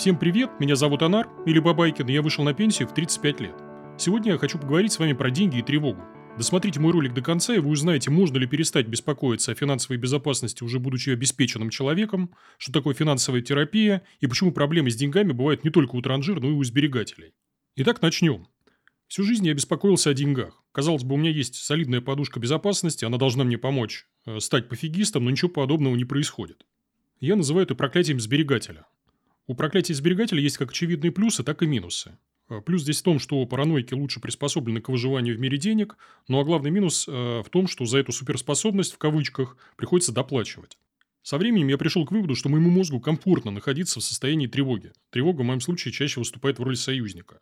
Всем привет, меня зовут Анар, или Бабайкин, и я вышел на пенсию в 35 лет. Сегодня я хочу поговорить с вами про деньги и тревогу. Досмотрите мой ролик до конца, и вы узнаете, можно ли перестать беспокоиться о финансовой безопасности, уже будучи обеспеченным человеком, что такое финансовая терапия, и почему проблемы с деньгами бывают не только у транжир, но и у сберегателей. Итак, начнем. Всю жизнь я беспокоился о деньгах. Казалось бы, у меня есть солидная подушка безопасности, она должна мне помочь э, стать пофигистом, но ничего подобного не происходит. Я называю это проклятием сберегателя. У проклятия сберегателя есть как очевидные плюсы, так и минусы. Э, плюс здесь в том, что параноики лучше приспособлены к выживанию в мире денег, ну а главный минус э, в том, что за эту суперспособность, в кавычках, приходится доплачивать. Со временем я пришел к выводу, что моему мозгу комфортно находиться в состоянии тревоги. Тревога в моем случае чаще выступает в роли союзника.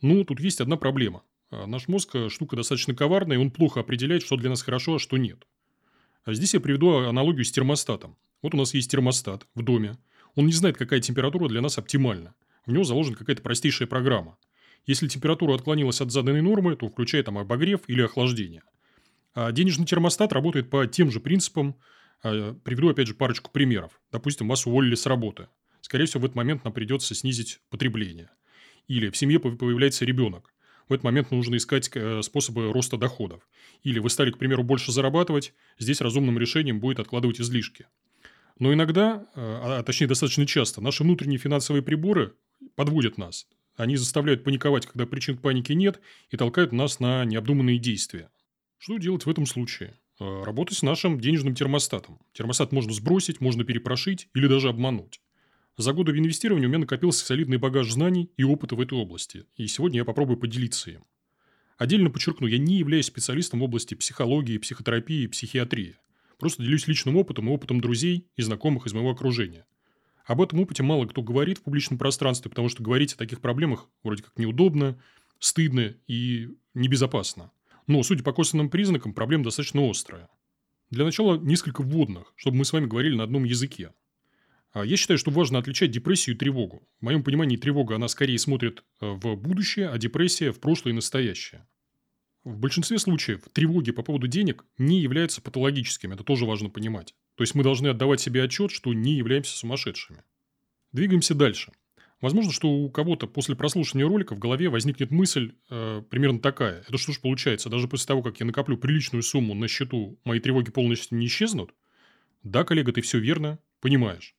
Ну, тут есть одна проблема. Э, наш мозг штука достаточно коварная, и он плохо определяет, что для нас хорошо, а что нет. Здесь я приведу аналогию с термостатом. Вот у нас есть термостат в доме. Он не знает, какая температура для нас оптимальна. В него заложена какая-то простейшая программа. Если температура отклонилась от заданной нормы, то включает там обогрев или охлаждение. А денежный термостат работает по тем же принципам. А, приведу опять же парочку примеров. Допустим, вас уволили с работы. Скорее всего, в этот момент нам придется снизить потребление. Или в семье появляется ребенок. В этот момент нужно искать э, способы роста доходов. Или вы стали, к примеру, больше зарабатывать, здесь разумным решением будет откладывать излишки. Но иногда, э, а, а точнее достаточно часто, наши внутренние финансовые приборы подводят нас. Они заставляют паниковать, когда причин к панике нет, и толкают нас на необдуманные действия. Что делать в этом случае? Э, работать с нашим денежным термостатом. Термостат можно сбросить, можно перепрошить или даже обмануть. За годы в инвестировании у меня накопился солидный багаж знаний и опыта в этой области, и сегодня я попробую поделиться им. Отдельно подчеркну, я не являюсь специалистом в области психологии, психотерапии и психиатрии. Просто делюсь личным опытом и опытом друзей и знакомых из моего окружения. Об этом опыте мало кто говорит в публичном пространстве, потому что говорить о таких проблемах вроде как неудобно, стыдно и небезопасно. Но, судя по косвенным признакам, проблема достаточно острая. Для начала несколько вводных, чтобы мы с вами говорили на одном языке. А я считаю, что важно отличать депрессию и тревогу. В моем понимании тревога, она скорее смотрит э, в будущее, а депрессия в прошлое и настоящее. В большинстве случаев тревоги по поводу денег не являются патологическими, это тоже важно понимать. То есть мы должны отдавать себе отчет, что не являемся сумасшедшими. Двигаемся дальше. Возможно, что у кого-то после прослушивания ролика в голове возникнет мысль э, примерно такая. Это что ж получается, даже после того, как я накоплю приличную сумму на счету, мои тревоги полностью не исчезнут? Да, коллега, ты все верно понимаешь.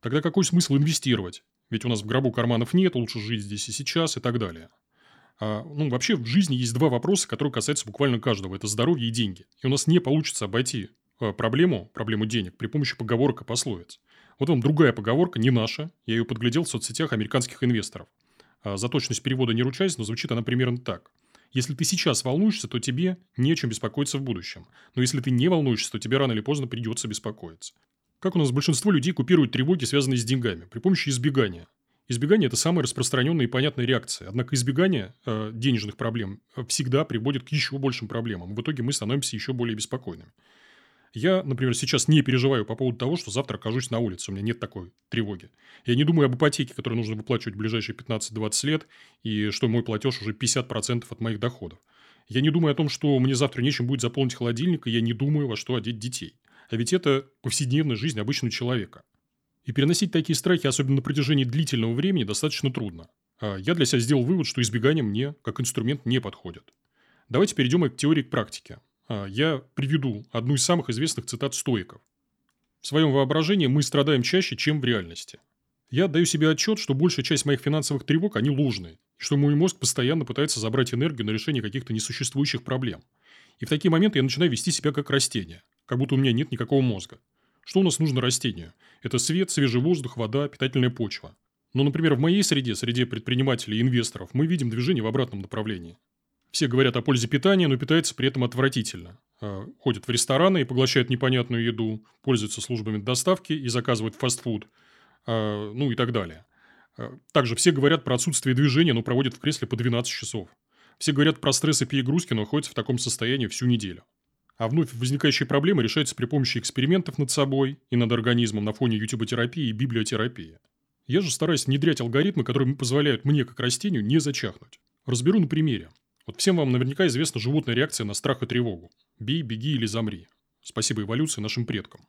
Тогда какой смысл инвестировать? Ведь у нас в гробу карманов нет, лучше жить здесь и сейчас и так далее. А, ну, вообще в жизни есть два вопроса, которые касаются буквально каждого. Это здоровье и деньги. И у нас не получится обойти а, проблему, проблему денег при помощи поговорок и пословиц. Вот вам другая поговорка, не наша. Я ее подглядел в соцсетях американских инвесторов. А, за точность перевода не ручаюсь, но звучит она примерно так. Если ты сейчас волнуешься, то тебе не о чем беспокоиться в будущем. Но если ты не волнуешься, то тебе рано или поздно придется беспокоиться. Как у нас большинство людей купируют тревоги, связанные с деньгами, при помощи избегания. Избегание – это самая распространенная и понятная реакция. Однако избегание э, денежных проблем э, всегда приводит к еще большим проблемам. В итоге мы становимся еще более беспокойными. Я, например, сейчас не переживаю по поводу того, что завтра окажусь на улице. У меня нет такой тревоги. Я не думаю об ипотеке, которую нужно выплачивать в ближайшие 15-20 лет, и что мой платеж уже 50% от моих доходов. Я не думаю о том, что мне завтра нечем будет заполнить холодильник, и я не думаю, во что одеть детей. А ведь это повседневная жизнь обычного человека. И переносить такие страхи, особенно на протяжении длительного времени, достаточно трудно. А я для себя сделал вывод, что избегание мне как инструмент не подходит. Давайте перейдем к теории к практике. А, я приведу одну из самых известных цитат стоиков. В своем воображении мы страдаем чаще, чем в реальности. Я отдаю себе отчет, что большая часть моих финансовых тревог, они ложные, и что мой мозг постоянно пытается забрать энергию на решение каких-то несуществующих проблем. И в такие моменты я начинаю вести себя как растение, как будто у меня нет никакого мозга. Что у нас нужно растению? Это свет, свежий воздух, вода, питательная почва. Но, например, в моей среде, среде предпринимателей и инвесторов, мы видим движение в обратном направлении. Все говорят о пользе питания, но питаются при этом отвратительно. А, ходят в рестораны и поглощают непонятную еду, пользуются службами доставки и заказывают фастфуд, а, ну и так далее. А, также все говорят про отсутствие движения, но проводят в кресле по 12 часов. Все говорят про стресс и перегрузки, но находятся в таком состоянии всю неделю. А вновь возникающие проблемы решаются при помощи экспериментов над собой и над организмом на фоне ютуботерапии и библиотерапии. Я же стараюсь внедрять алгоритмы, которые позволяют мне, как растению, не зачахнуть. Разберу на примере. Вот всем вам наверняка известна животная реакция на страх и тревогу. Бей, беги или замри. Спасибо эволюции нашим предкам.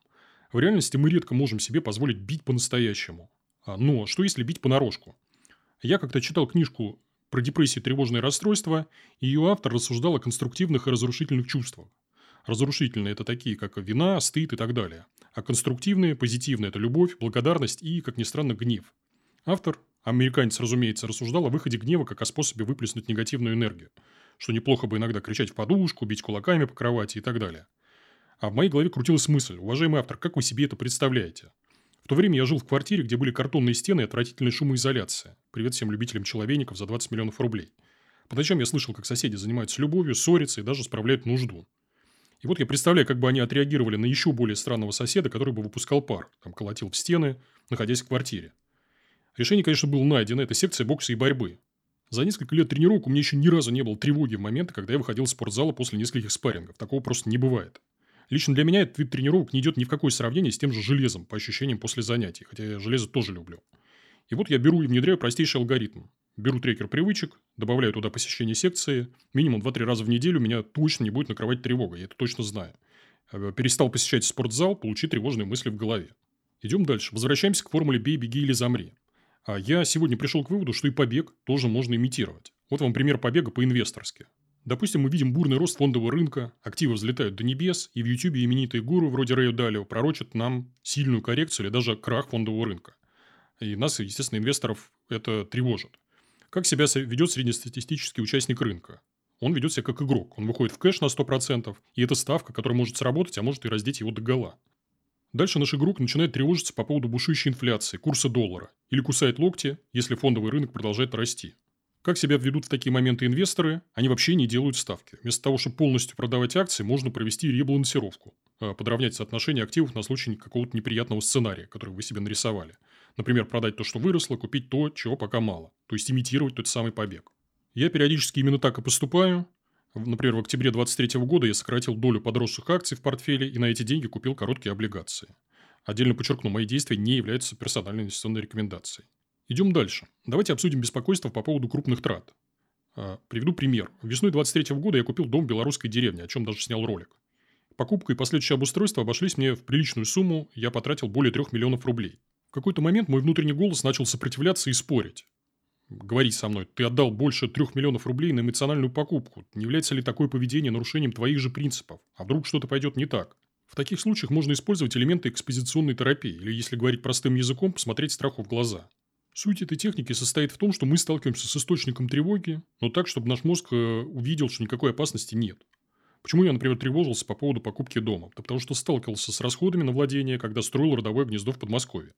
В реальности мы редко можем себе позволить бить по-настоящему. А, но что если бить понарошку? Я как-то читал книжку про депрессию и тревожные расстройства, и ее автор рассуждал о конструктивных и разрушительных чувствах. Разрушительные – это такие, как вина, стыд и так далее. А конструктивные, позитивные – это любовь, благодарность и, как ни странно, гнев. Автор, американец, разумеется, рассуждал о выходе гнева как о способе выплеснуть негативную энергию, что неплохо бы иногда кричать в подушку, бить кулаками по кровати и так далее. А в моей голове крутилась мысль, уважаемый автор, как вы себе это представляете? В то время я жил в квартире, где были картонные стены и отвратительная шумоизоляция. Привет всем любителям человейников за 20 миллионов рублей. По ночам я слышал, как соседи занимаются любовью, ссорятся и даже справляют нужду. И вот я представляю, как бы они отреагировали на еще более странного соседа, который бы выпускал пар, там колотил в стены, находясь в квартире. Решение, конечно, было найдено. Это секция бокса и борьбы. За несколько лет тренировок у меня еще ни разу не было тревоги в моменты, когда я выходил из спортзала после нескольких спаррингов. Такого просто не бывает. Лично для меня этот вид тренировок не идет ни в какое сравнение с тем же железом, по ощущениям после занятий, хотя я железо тоже люблю. И вот я беру и внедряю простейший алгоритм. Беру трекер привычек, добавляю туда посещение секции. Минимум 2-3 раза в неделю меня точно не будет накрывать тревога, я это точно знаю. Э, перестал посещать спортзал, получи тревожные мысли в голове. Идем дальше. Возвращаемся к формуле «бей, беги или замри». А я сегодня пришел к выводу, что и побег тоже можно имитировать. Вот вам пример побега по-инвесторски. Допустим, мы видим бурный рост фондового рынка, активы взлетают до небес, и в YouTube именитые гуру вроде Рэя Далио пророчат нам сильную коррекцию или даже крах фондового рынка. И нас, естественно, инвесторов это тревожит. Как себя ведет среднестатистический участник рынка? Он ведет себя как игрок. Он выходит в кэш на 100%, и это ставка, которая может сработать, а может и раздеть его до гола. Дальше наш игрок начинает тревожиться по поводу бушующей инфляции, курса доллара, или кусает локти, если фондовый рынок продолжает расти. Как себя ведут в такие моменты инвесторы? Они вообще не делают ставки. Вместо того, чтобы полностью продавать акции, можно провести ребалансировку. А, подровнять соотношение активов на случай какого-то неприятного сценария, который вы себе нарисовали. Например, продать то, что выросло, купить то, чего пока мало. То есть имитировать тот самый побег. Я периодически именно так и поступаю. Например, в октябре 2023 года я сократил долю подросших акций в портфеле и на эти деньги купил короткие облигации. Отдельно подчеркну, мои действия не являются персональной инвестиционной рекомендацией. Идем дальше. Давайте обсудим беспокойство по поводу крупных трат. А, приведу пример. Весной 2023 года я купил дом в белорусской деревне, о чем даже снял ролик. Покупка и последующее обустройство обошлись мне в приличную сумму, я потратил более 3 миллионов рублей. В какой-то момент мой внутренний голос начал сопротивляться и спорить. Говорить со мной, ты отдал больше 3 миллионов рублей на эмоциональную покупку. Не является ли такое поведение нарушением твоих же принципов? А вдруг что-то пойдет не так? В таких случаях можно использовать элементы экспозиционной терапии, или, если говорить простым языком, посмотреть страху в глаза. Суть этой техники состоит в том, что мы сталкиваемся с источником тревоги, но так, чтобы наш мозг э, увидел, что никакой опасности нет. Почему я, например, тревожился по поводу покупки дома? Да потому что сталкивался с расходами на владение, когда строил родовое гнездо в Подмосковье.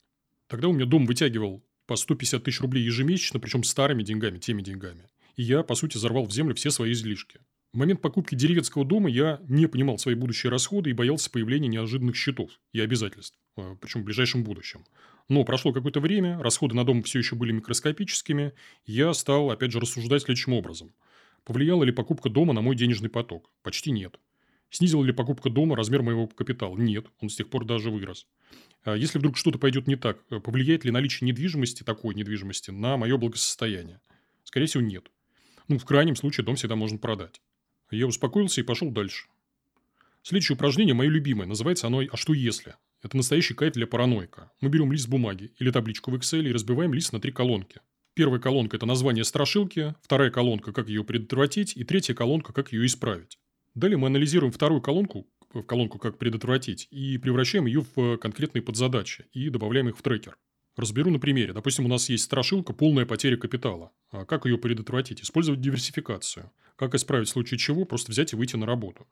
Тогда у меня дом вытягивал по 150 тысяч рублей ежемесячно, причем старыми деньгами, теми деньгами. И я, по сути, взорвал в землю все свои излишки. В момент покупки деревенского дома я не понимал свои будущие расходы и боялся появления неожиданных счетов и обязательств, э, причем в ближайшем будущем. Но прошло какое-то время, расходы на дом все еще были микроскопическими, я стал, опять же, рассуждать следующим образом. Повлияла ли покупка дома на мой денежный поток? Почти нет. Снизила ли покупка дома размер моего капитала? Нет, он с тех пор даже вырос. А если вдруг что-то пойдет не так, э, повлияет ли наличие недвижимости, такой недвижимости, на мое благосостояние? Скорее всего, нет. Ну, в крайнем случае, дом всегда можно продать. Я успокоился и пошел дальше. Следующее упражнение мое любимое. Называется оно «А что если?». Это настоящий кайф для параноика. Мы берем лист бумаги или табличку в Excel и разбиваем лист на три колонки. Первая колонка – это название страшилки, вторая колонка – как ее предотвратить, и третья колонка – как ее исправить. Далее мы анализируем вторую колонку, в колонку «Как предотвратить» и превращаем ее в конкретные подзадачи и добавляем их в трекер. Разберу на примере. Допустим, у нас есть страшилка «Полная потеря капитала». А как ее предотвратить? Использовать диверсификацию. Как исправить в случае чего? Просто взять и выйти на работу.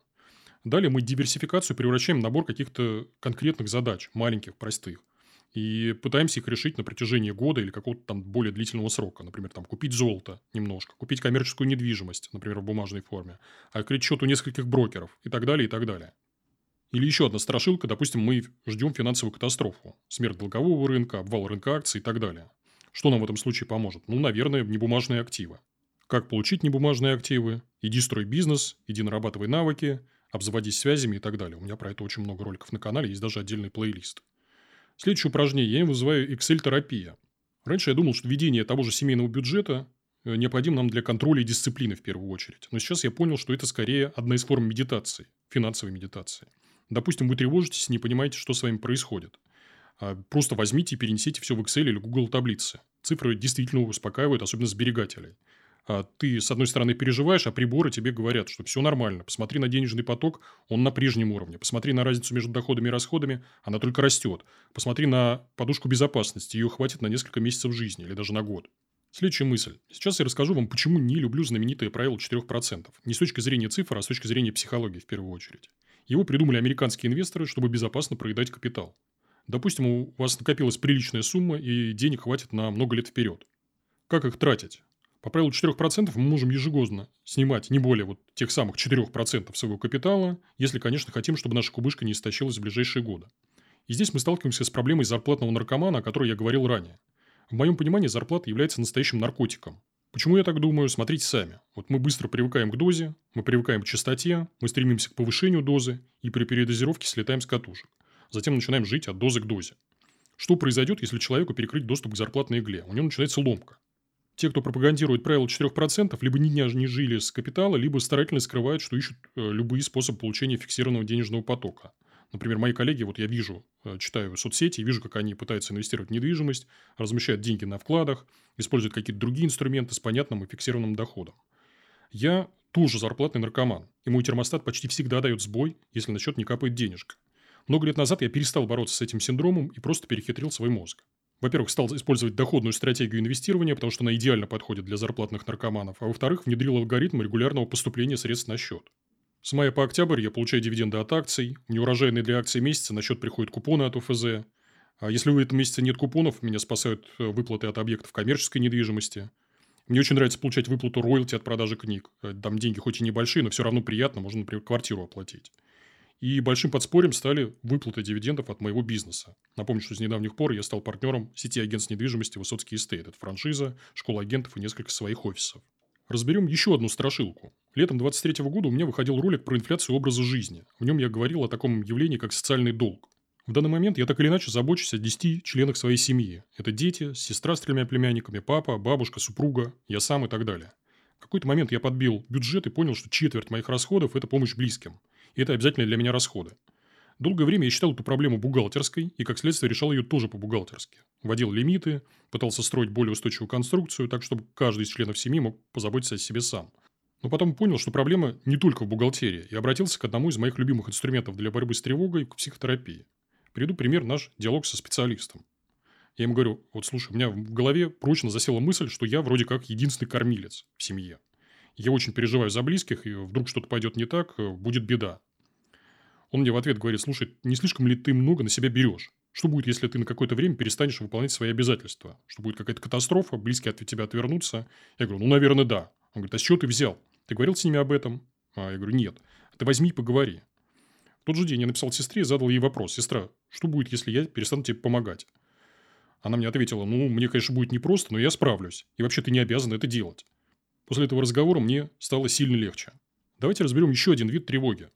Далее мы диверсификацию превращаем в набор каких-то конкретных задач, маленьких, простых. И пытаемся их решить на протяжении года или какого-то там более длительного срока. Например, там, купить золото немножко, купить коммерческую недвижимость, например, в бумажной форме, открыть счет у нескольких брокеров и так далее, и так далее. Или еще одна страшилка, допустим, мы ждем финансовую катастрофу, смерть долгового рынка, обвал рынка акций и так далее. Что нам в этом случае поможет? Ну, наверное, небумажные активы. Как получить небумажные активы? Иди строй бизнес, иди нарабатывай навыки, обзаводись связями и так далее. У меня про это очень много роликов на канале, есть даже отдельный плейлист. Следующее упражнение я вызываю Excel-терапия. Раньше я думал, что ведение того же семейного бюджета э, необходимо нам для контроля и дисциплины в первую очередь. Но сейчас я понял, что это скорее одна из форм медитации, финансовой медитации. Допустим, вы тревожитесь не понимаете, что с вами происходит. А просто возьмите и перенесите все в Excel или Google таблицы. Цифры действительно успокаивают, особенно сберегателей. А ты, с одной стороны, переживаешь, а приборы тебе говорят, что все нормально. Посмотри на денежный поток, он на прежнем уровне. Посмотри на разницу между доходами и расходами, она только растет. Посмотри на подушку безопасности, ее хватит на несколько месяцев жизни или даже на год. Следующая мысль. Сейчас я расскажу вам, почему не люблю знаменитое правило 4%. Не с точки зрения цифр, а с точки зрения психологии в первую очередь. Его придумали американские инвесторы, чтобы безопасно проедать капитал. Допустим, у вас накопилась приличная сумма и денег хватит на много лет вперед. Как их тратить? По правилу 4% мы можем ежегодно снимать не более вот тех самых 4% своего капитала, если, конечно, хотим, чтобы наша кубышка не истощилась в ближайшие годы. И здесь мы сталкиваемся с проблемой зарплатного наркомана, о которой я говорил ранее. В моем понимании зарплата является настоящим наркотиком. Почему я так думаю? Смотрите сами. Вот мы быстро привыкаем к дозе, мы привыкаем к частоте, мы стремимся к повышению дозы и при передозировке слетаем с катушек. Затем начинаем жить от дозы к дозе. Что произойдет, если человеку перекрыть доступ к зарплатной игле? У него начинается ломка. Те, кто пропагандирует правило 4%, либо ни дня не жили с капитала, либо старательно скрывают, что ищут э, любые способы получения фиксированного денежного потока. Например, мои коллеги, вот я вижу, э, читаю соцсети, вижу, как они пытаются инвестировать в недвижимость, размещают деньги на вкладах, используют какие-то другие инструменты с понятным и фиксированным доходом. Я тоже зарплатный наркоман, и мой термостат почти всегда дает сбой, если на счет не капает денежка. Много лет назад я перестал бороться с этим синдромом и просто перехитрил свой мозг. Во-первых, стал использовать доходную стратегию инвестирования, потому что она идеально подходит для зарплатных наркоманов. А во-вторых, внедрил алгоритм регулярного поступления средств на счет. С мая по октябрь я получаю дивиденды от акций. Неурожайные для акций месяца на счет приходят купоны от ОФЗ. А если в этом месяце нет купонов, меня спасают э, выплаты от объектов коммерческой недвижимости. Мне очень нравится получать выплату роялти от продажи книг. Э, там деньги хоть и небольшие, но все равно приятно. Можно, например, квартиру оплатить. И большим подспорьем стали выплаты дивидендов от моего бизнеса. Напомню, что с недавних пор я стал партнером сети агентств недвижимости «Высоцкий Estate». Это франшиза, школа агентов и несколько своих офисов. Разберем еще одну страшилку. Летом 23 года у меня выходил ролик про инфляцию образа жизни. В нем я говорил о таком явлении, как социальный долг. В данный момент я так или иначе забочусь о 10 членах своей семьи. Это дети, сестра с тремя племянниками, папа, бабушка, супруга, я сам и так далее. В какой-то момент я подбил бюджет и понял, что четверть моих расходов – это помощь близким. И это обязательно для меня расходы. Долгое время я считал эту проблему бухгалтерской и, как следствие, решал ее тоже по-бухгалтерски. Вводил лимиты, пытался строить более устойчивую конструкцию, так, чтобы каждый из членов семьи мог позаботиться о себе сам. Но потом понял, что проблема не только в бухгалтерии, и обратился к одному из моих любимых инструментов для борьбы с тревогой – к психотерапии. Приведу пример наш диалог со специалистом. Я ему говорю, вот слушай, у меня в голове прочно засела мысль, что я вроде как единственный кормилец в семье. Я очень переживаю за близких, и вдруг что-то пойдет не так, э, будет беда. Он мне в ответ говорит, слушай, не слишком ли ты много на себя берешь? Что будет, если ты на какое-то время перестанешь выполнять свои обязательства? Что будет какая-то катастрофа, близкие от тебя отвернутся? Я говорю, ну, наверное, да. Он говорит, а с чего ты взял? Ты говорил с ними об этом? А я говорю, нет. Ты возьми и поговори. В тот же день я написал сестре и задал ей вопрос. Сестра, что будет, если я перестану тебе помогать? Она мне ответила, ну, мне, конечно, будет непросто, но я справлюсь. И вообще ты не обязан это делать. После этого разговора мне стало сильно легче. Давайте разберем еще один вид тревоги.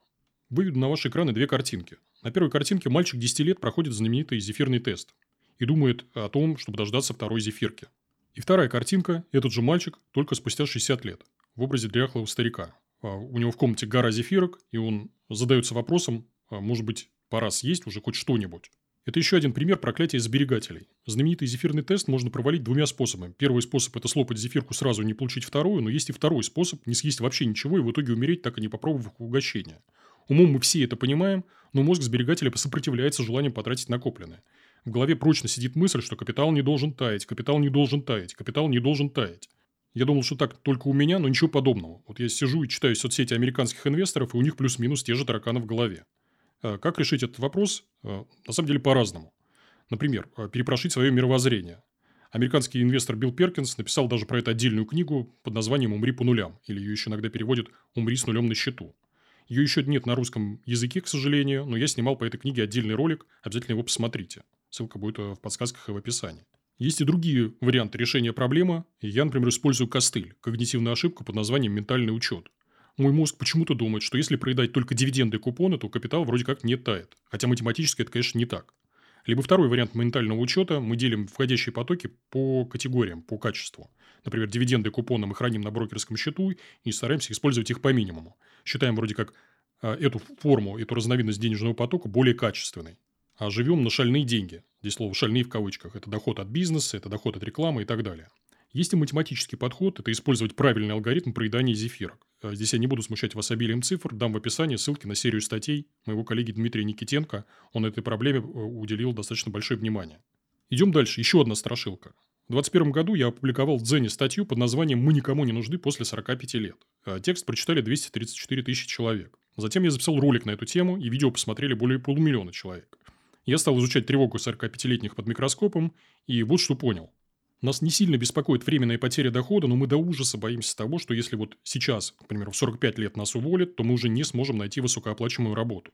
Выведу на ваши экраны две картинки. На первой картинке мальчик 10 лет проходит знаменитый зефирный тест и думает о том, чтобы дождаться второй зефирки. И вторая картинка – этот же мальчик, только спустя 60 лет, в образе дряхлого старика. А у него в комнате гора зефирок, и он задается вопросом, а может быть, пора съесть уже хоть что-нибудь. Это еще один пример проклятия сберегателей. Знаменитый зефирный тест можно провалить двумя способами. Первый способ – это слопать зефирку сразу и не получить вторую, но есть и второй способ – не съесть вообще ничего и в итоге умереть, так и не попробовав угощение. Умом мы все это понимаем, но мозг сберегателя сопротивляется желанию потратить накопленное. В голове прочно сидит мысль, что капитал не должен таять, капитал не должен таять, капитал не должен таять. Я думал, что так только у меня, но ничего подобного. Вот я сижу и читаю соцсети американских инвесторов, и у них плюс-минус те же тараканы в голове. А как решить этот вопрос? А, на самом деле по-разному. Например, а, перепрошить свое мировоззрение. Американский инвестор Билл Перкинс написал даже про это отдельную книгу под названием «Умри по нулям», или ее еще иногда переводят «Умри с нулем на счету». Ее еще нет на русском языке, к сожалению, но я снимал по этой книге отдельный ролик, обязательно его посмотрите. Ссылка будет в подсказках и в описании. Есть и другие варианты решения проблемы. Я, например, использую костыль, когнитивную ошибку под названием «ментальный учет». Мой мозг почему-то думает, что если проедать только дивиденды и купоны, то капитал вроде как не тает. Хотя математически это, конечно, не так. Либо второй вариант ментального учета. Мы делим входящие потоки по категориям, по качеству. Например, дивиденды и купоны мы храним на брокерском счету и стараемся использовать их по минимуму. Считаем вроде как а, эту форму, эту разновидность денежного потока более качественной. А живем на шальные деньги. Здесь слово «шальные» в кавычках. Это доход от бизнеса, это доход от рекламы и так далее. Есть и математический подход – это использовать правильный алгоритм проедания зефирок. А здесь я не буду смущать вас обилием цифр, дам в описании ссылки на серию статей моего коллеги Дмитрия Никитенко. Он этой проблеме э, уделил достаточно большое внимание. Идем дальше. Еще одна страшилка. В 2021 году я опубликовал в Дзене статью под названием «Мы никому не нужны после 45 лет». А текст прочитали 234 тысячи человек. Затем я записал ролик на эту тему, и видео посмотрели более полумиллиона человек. Я стал изучать тревогу 45-летних под микроскопом, и вот что понял. Нас не сильно беспокоит временная потеря дохода, но мы до ужаса боимся того, что если вот сейчас, к примеру, в 45 лет нас уволят, то мы уже не сможем найти высокооплачиваемую работу.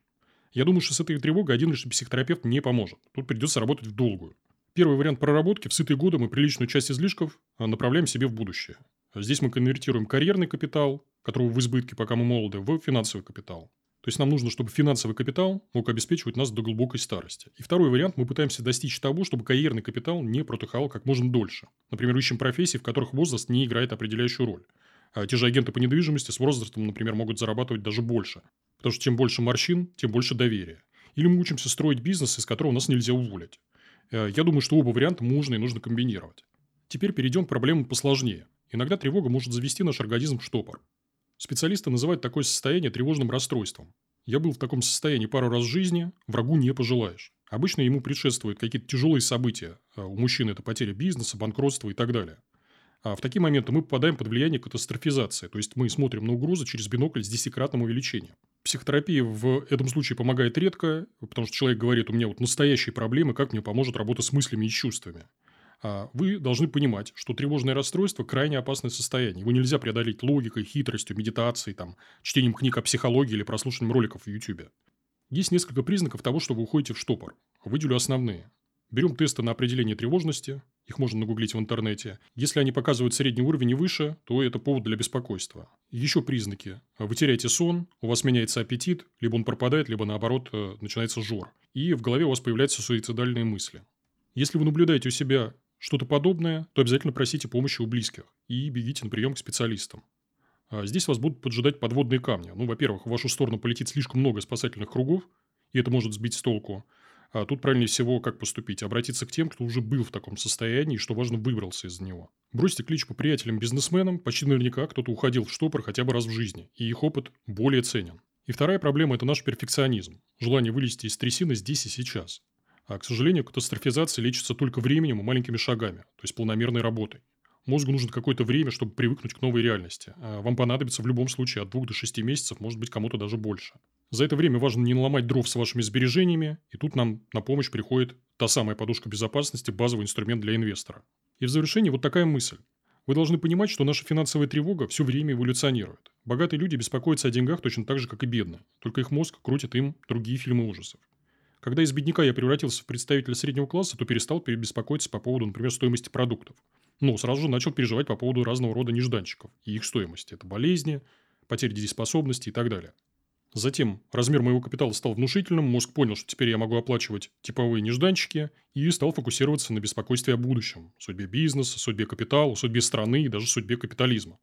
Я думаю, что с этой тревогой один лишь психотерапевт не поможет. Тут придется работать в долгую. Первый вариант проработки – в сытые годы мы приличную часть излишков а, направляем себе в будущее. Здесь мы конвертируем карьерный капитал, которого в избытке, пока мы молоды, в финансовый капитал. То есть нам нужно, чтобы финансовый капитал мог обеспечивать нас до глубокой старости. И второй вариант, мы пытаемся достичь того, чтобы карьерный капитал не протухал как можно дольше. Например, ищем профессии, в которых возраст не играет определяющую роль. А те же агенты по недвижимости с возрастом, например, могут зарабатывать даже больше. Потому что чем больше морщин, тем больше доверия. Или мы учимся строить бизнес, из которого нас нельзя уволить. Э, я думаю, что оба варианта можно и нужно комбинировать. Теперь перейдем к проблемам посложнее. Иногда тревога может завести наш организм в штопор. Специалисты называют такое состояние тревожным расстройством. Я был в таком состоянии пару раз в жизни, врагу не пожелаешь. Обычно ему предшествуют какие-то тяжелые события. А у мужчин это потеря бизнеса, банкротство и так далее. А в такие моменты мы попадаем под влияние катастрофизации, то есть мы смотрим на угрозы через бинокль с десятикратным увеличением. Психотерапия в этом случае помогает редко, потому что человек говорит, у меня вот настоящие проблемы, как мне поможет работа с мыслями и чувствами. А вы должны понимать, что тревожное расстройство – крайне опасное состояние. Его нельзя преодолеть логикой, хитростью, медитацией, там, чтением книг о психологии или прослушиванием роликов в YouTube. Есть несколько признаков того, что вы уходите в штопор. Выделю основные. Берем тесты на определение тревожности, их можно нагуглить в интернете. Если они показывают средний уровень и выше, то это повод для беспокойства. Еще признаки. Вы теряете сон, у вас меняется аппетит, либо он пропадает, либо наоборот э, начинается жор. И в голове у вас появляются суицидальные мысли. Если вы наблюдаете у себя что-то подобное, то обязательно просите помощи у близких и бегите на прием к специалистам. А здесь вас будут поджидать подводные камни. Ну, во-первых, в вашу сторону полетит слишком много спасательных кругов, и это может сбить с толку. А тут правильнее всего как поступить? Обратиться к тем, кто уже был в таком состоянии, и, что важно, выбрался из него. Бросьте кличку приятелям-бизнесменам, почти наверняка кто-то уходил в штопор хотя бы раз в жизни, и их опыт более ценен. И вторая проблема – это наш перфекционизм. Желание вылезти из трясины здесь и сейчас. А, к сожалению, катастрофизация лечится только временем и маленькими шагами, то есть планомерной работой. Мозгу нужно какое-то время, чтобы привыкнуть к новой реальности. А вам понадобится в любом случае от двух до шести месяцев, может быть, кому-то даже больше. За это время важно не наломать дров с вашими сбережениями, и тут нам на помощь приходит та самая подушка безопасности, базовый инструмент для инвестора. И в завершении вот такая мысль. Вы должны понимать, что наша финансовая тревога все время эволюционирует. Богатые люди беспокоятся о деньгах точно так же, как и бедные. Только их мозг крутит им другие фильмы ужасов. Когда из бедняка я превратился в представителя среднего класса, то перестал беспокоиться по поводу, например, стоимости продуктов. Но сразу же начал переживать по поводу разного рода нежданчиков и их стоимости. Это болезни, потеря дееспособности и так далее. Затем размер моего капитала стал внушительным, мозг понял, что теперь я могу оплачивать типовые нежданчики и стал фокусироваться на беспокойстве о будущем, судьбе бизнеса, судьбе капитала, судьбе страны и даже судьбе капитализма.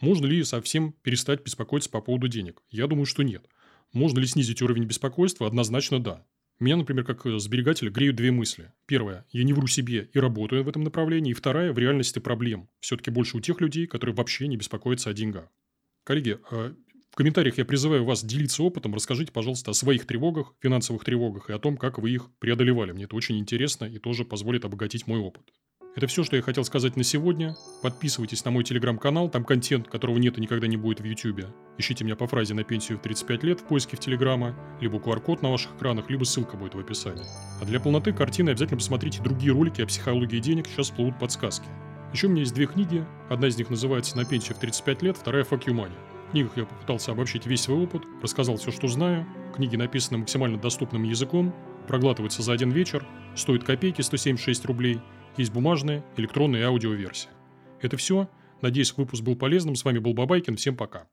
Можно ли совсем перестать беспокоиться по поводу денег? Я думаю, что нет. Можно ли снизить уровень беспокойства? Однозначно да. Меня, например, как сберегателя греют две мысли. Первая – я не вру себе и работаю в этом направлении. И вторая – в реальности проблем. Все-таки больше у тех людей, которые вообще не беспокоятся о деньгах. Коллеги, а в комментариях я призываю вас делиться опытом. Расскажите, пожалуйста, о своих тревогах, финансовых тревогах и о том, как вы их преодолевали. Мне это очень интересно и тоже позволит обогатить мой опыт. Это все, что я хотел сказать на сегодня. Подписывайтесь на мой телеграм-канал, там контент, которого нет и никогда не будет в ютюбе. Ищите меня по фразе на пенсию в 35 лет в поиске в телеграма, либо QR-код на ваших экранах, либо ссылка будет в описании. А для полноты картины обязательно посмотрите другие ролики о психологии денег, сейчас всплывут подсказки. Еще у меня есть две книги, одна из них называется «На пенсию в 35 лет», вторая «Fuck you money». В книгах я попытался обобщить весь свой опыт, рассказал все, что знаю. Книги написаны максимально доступным языком, проглатываются за один вечер, стоят копейки 176 рублей – есть бумажная, электронная и аудиоверсия. Это все. Надеюсь, выпуск был полезным. С вами был Бабайкин. Всем пока.